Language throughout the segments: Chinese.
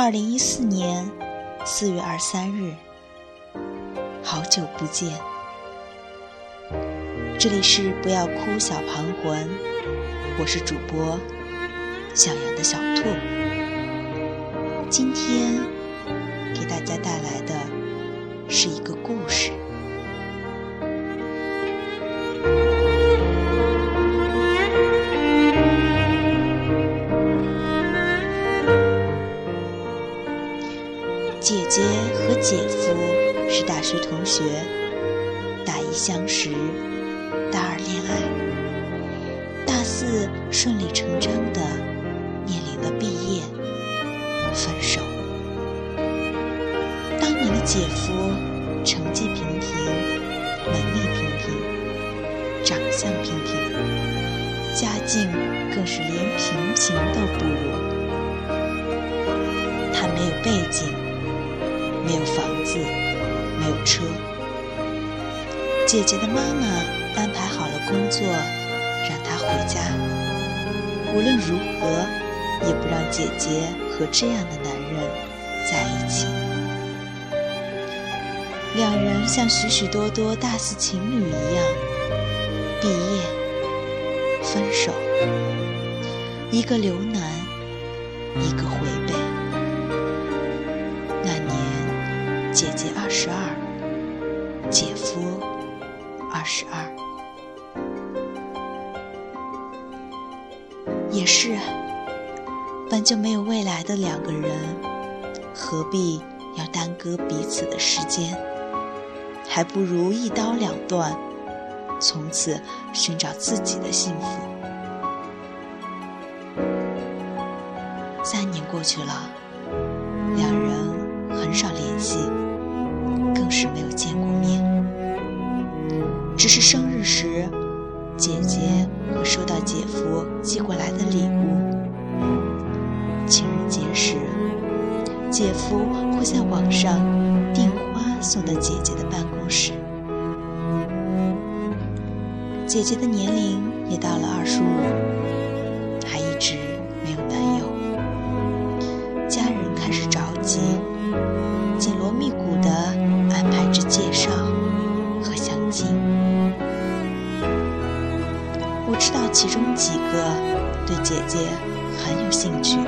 二零一四年四月二十三日，好久不见。这里是不要哭小旁魂，我是主播小羊的小兔。今天给大家带来的是一个故事。姐姐和姐夫是大学同学，大一相识，大二恋爱，大四顺理成章的面临了毕业，分手。当年的姐夫成绩平平，能力平平，长相平平，家境更是连平平都不如。他没有背景。没有房子，没有车。姐姐的妈妈安排好了工作，让她回家。无论如何，也不让姐姐和这样的男人在一起。两人像许许多多大四情侣一样，毕业、分手，一个留南，一个回姐姐二十二，姐夫二十二，也是，本就没有未来的两个人，何必要耽搁彼此的时间？还不如一刀两断，从此寻找自己的幸福。三年过去了，是生日时，姐姐会收到姐夫寄过来的礼物；情人节时，姐夫会在网上订花送到姐姐的办公室。姐姐的年龄也到了二十五，我知道其中几个对姐姐很有兴趣，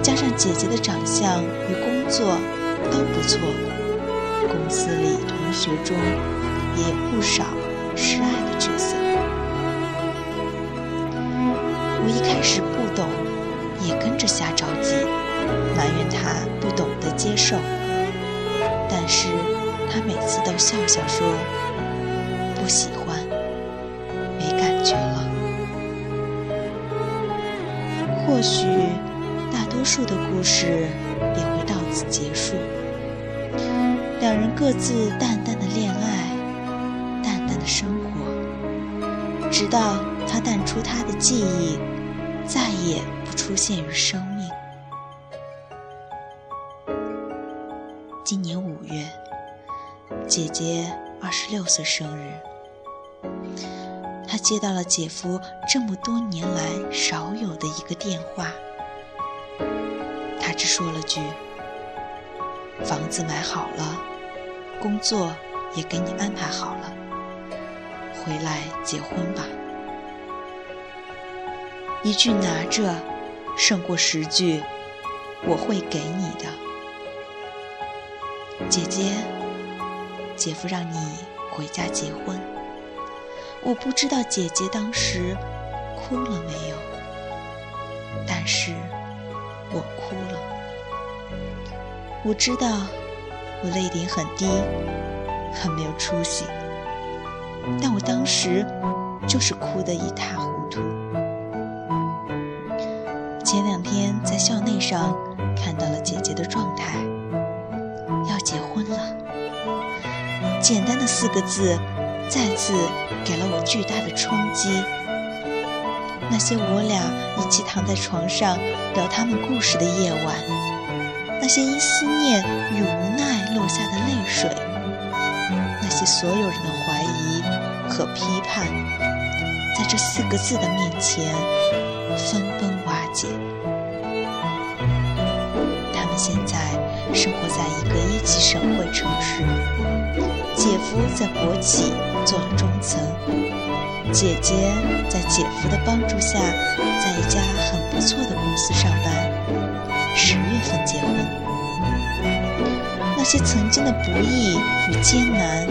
加上姐姐的长相与工作都不错，公司里同学中也有不少示爱的角色。我一开始不懂，也跟着瞎着急，埋怨他不懂得接受。但是他每次都笑笑说：“不喜欢，或许大多数的故事也会到此结束，两人各自淡淡的恋爱，淡淡的生活，直到他淡出他的记忆，再也不出现于生命。今年五月，姐姐二十六岁生日，她接到了姐夫这么多年来少有的一个电话。他只说了句：“房子买好了，工作也给你安排好了，回来结婚吧。”一句拿着，胜过十句“我会给你的”。姐姐，姐夫让你回家结婚。我不知道姐姐当时哭了没有，但是我哭了。我知道我泪点很低，很没有出息，但我当时就是哭得一塌糊涂。前两天在校内上看到了姐姐的状态。要结婚了，简单的四个字，再次给了我巨大的冲击。那些我俩一起躺在床上聊他们故事的夜晚，那些因思念与无奈落下的泪水，那些所有人的怀疑和批判，在这四个字的面前分崩瓦解。他们现在生活在一个一级省会城市，姐夫在国企做了中层，姐姐在姐夫的帮助下，在一家很不错的公司上班，十月份结婚。那些曾经的不易与艰难，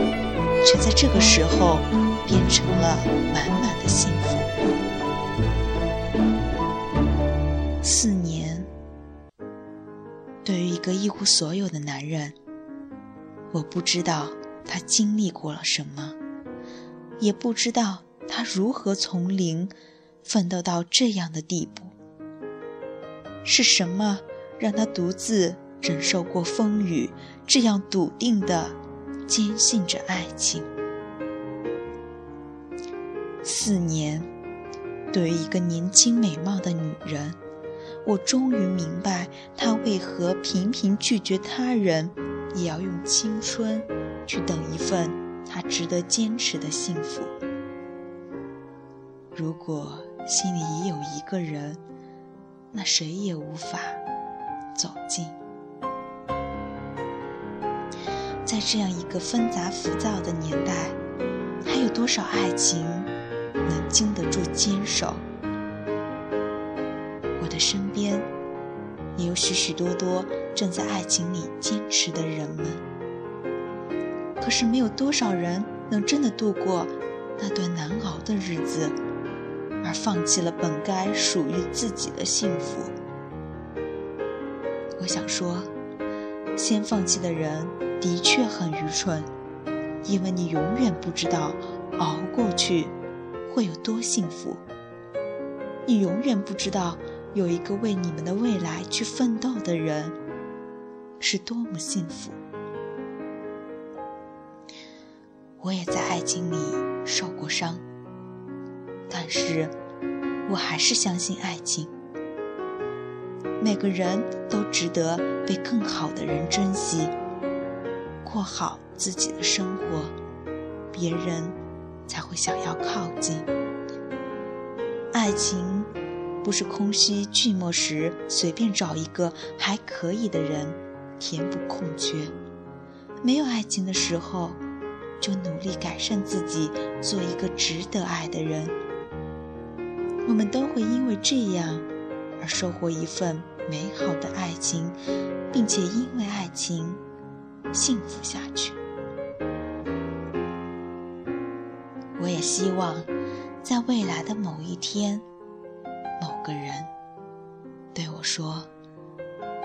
却在这个时候变成了满满的幸福。四年，对于一个一无所有的男人，我不知道他经历过了什么，也不知道他如何从零奋斗到这样的地步。是什么让他独自？忍受过风雨，这样笃定地坚信着爱情。四年，对于一个年轻美貌的女人，我终于明白她为何频频拒绝他人，也要用青春去等一份他值得坚持的幸福。如果心里已有一个人，那谁也无法走近。在这样一个纷杂浮躁的年代，还有多少爱情能经得住坚守？我的身边也有许许多多正在爱情里坚持的人们，可是没有多少人能真的度过那段难熬的日子，而放弃了本该属于自己的幸福。我想说，先放弃的人。的确很愚蠢，因为你永远不知道熬过去会有多幸福。你永远不知道有一个为你们的未来去奋斗的人是多么幸福。我也在爱情里受过伤，但是我还是相信爱情。每个人都值得被更好的人珍惜。过好自己的生活，别人才会想要靠近。爱情不是空虚寂寞时随便找一个还可以的人填补空缺，没有爱情的时候，就努力改善自己，做一个值得爱的人。我们都会因为这样而收获一份美好的爱情，并且因为爱情。幸福下去。我也希望，在未来的某一天，某个人对我说：“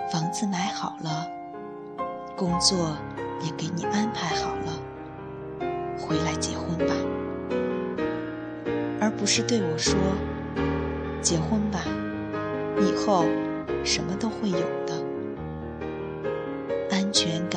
房子买好了，工作也给你安排好了，回来结婚吧。”而不是对我说：“结婚吧，以后什么都会有的，安全